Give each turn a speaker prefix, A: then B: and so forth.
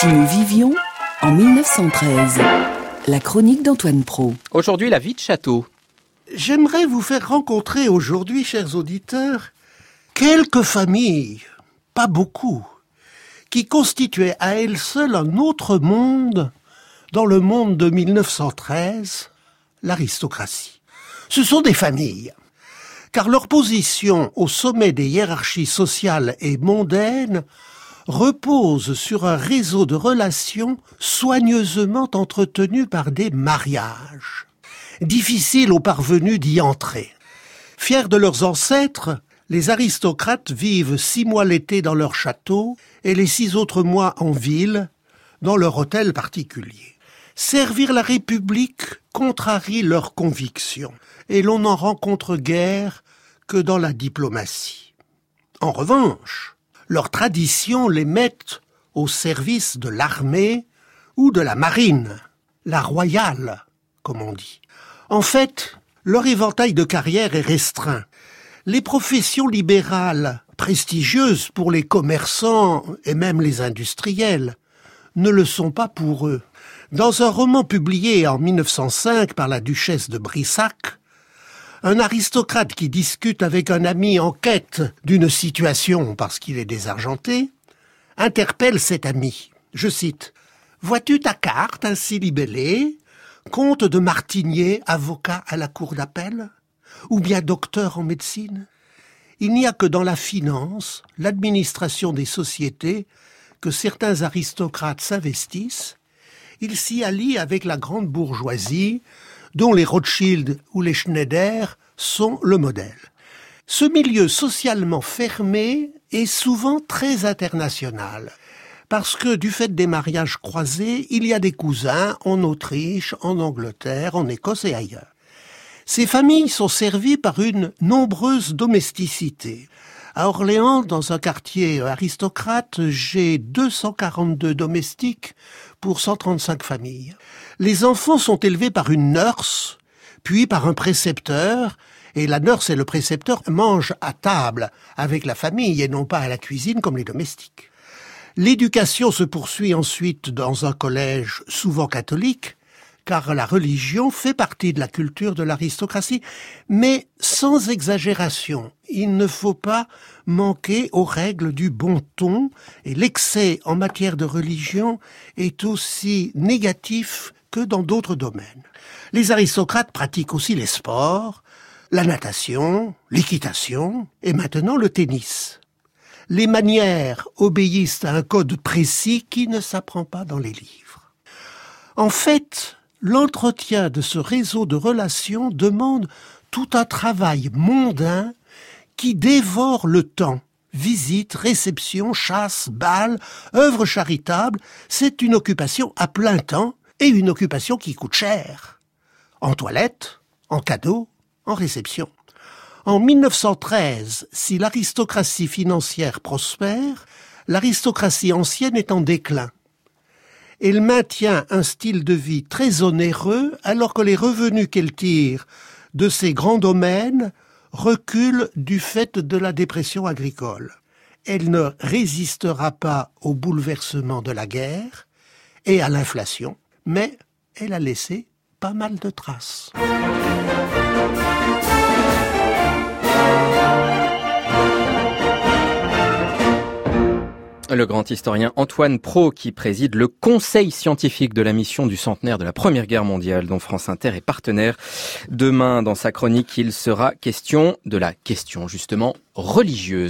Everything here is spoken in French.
A: Si nous vivions en 1913, la chronique d'Antoine Pro.
B: Aujourd'hui, la vie de château.
C: J'aimerais vous faire rencontrer aujourd'hui, chers auditeurs, quelques familles, pas beaucoup, qui constituaient à elles seules un autre monde dans le monde de 1913, l'aristocratie. Ce sont des familles, car leur position au sommet des hiérarchies sociales et mondaines repose sur un réseau de relations soigneusement entretenu par des mariages. Difficile aux parvenus d'y entrer. Fiers de leurs ancêtres, les aristocrates vivent six mois l'été dans leur château et les six autres mois en ville, dans leur hôtel particulier. Servir la République contrarie leurs convictions, et l'on n'en rencontre guère que dans la diplomatie. En revanche, leurs traditions les mettent au service de l'armée ou de la marine, la royale, comme on dit. En fait, leur éventail de carrière est restreint. Les professions libérales, prestigieuses pour les commerçants et même les industriels, ne le sont pas pour eux. Dans un roman publié en 1905 par la duchesse de Brissac, un aristocrate qui discute avec un ami en quête d'une situation parce qu'il est désargenté, interpelle cet ami. Je cite Vois-tu ta carte ainsi libellée Comte de Martinier, avocat à la cour d'appel Ou bien docteur en médecine? Il n'y a que dans la finance, l'administration des sociétés, que certains aristocrates s'investissent. Ils s'y allient avec la grande bourgeoisie, dont les Rothschild ou les Schneider sont le modèle. Ce milieu socialement fermé est souvent très international, parce que du fait des mariages croisés, il y a des cousins en Autriche, en Angleterre, en Écosse et ailleurs. Ces familles sont servies par une nombreuse domesticité. À Orléans, dans un quartier aristocrate, j'ai 242 domestiques pour 135 familles. Les enfants sont élevés par une nurse, puis par un précepteur, et la nurse et le précepteur mangent à table avec la famille et non pas à la cuisine comme les domestiques. L'éducation se poursuit ensuite dans un collège souvent catholique, car la religion fait partie de la culture de l'aristocratie, mais sans exagération. Il ne faut pas manquer aux règles du bon ton, et l'excès en matière de religion est aussi négatif que dans d'autres domaines. Les aristocrates pratiquent aussi les sports, la natation, l'équitation et maintenant le tennis. Les manières obéissent à un code précis qui ne s'apprend pas dans les livres. En fait, l'entretien de ce réseau de relations demande tout un travail mondain qui dévore le temps. Visites, réceptions, chasse, bals, œuvres charitables, c'est une occupation à plein temps et une occupation qui coûte cher. En toilette, en cadeau, en réception. En 1913, si l'aristocratie financière prospère, l'aristocratie ancienne est en déclin. Elle maintient un style de vie très onéreux alors que les revenus qu'elle tire de ces grands domaines reculent du fait de la dépression agricole. Elle ne résistera pas au bouleversement de la guerre et à l'inflation, mais elle a laissé pas mal de traces.
B: Le grand historien Antoine Pro qui préside le conseil scientifique de la mission du centenaire de la Première Guerre mondiale dont France Inter est partenaire. Demain, dans sa chronique, il sera question de la question justement religieuse.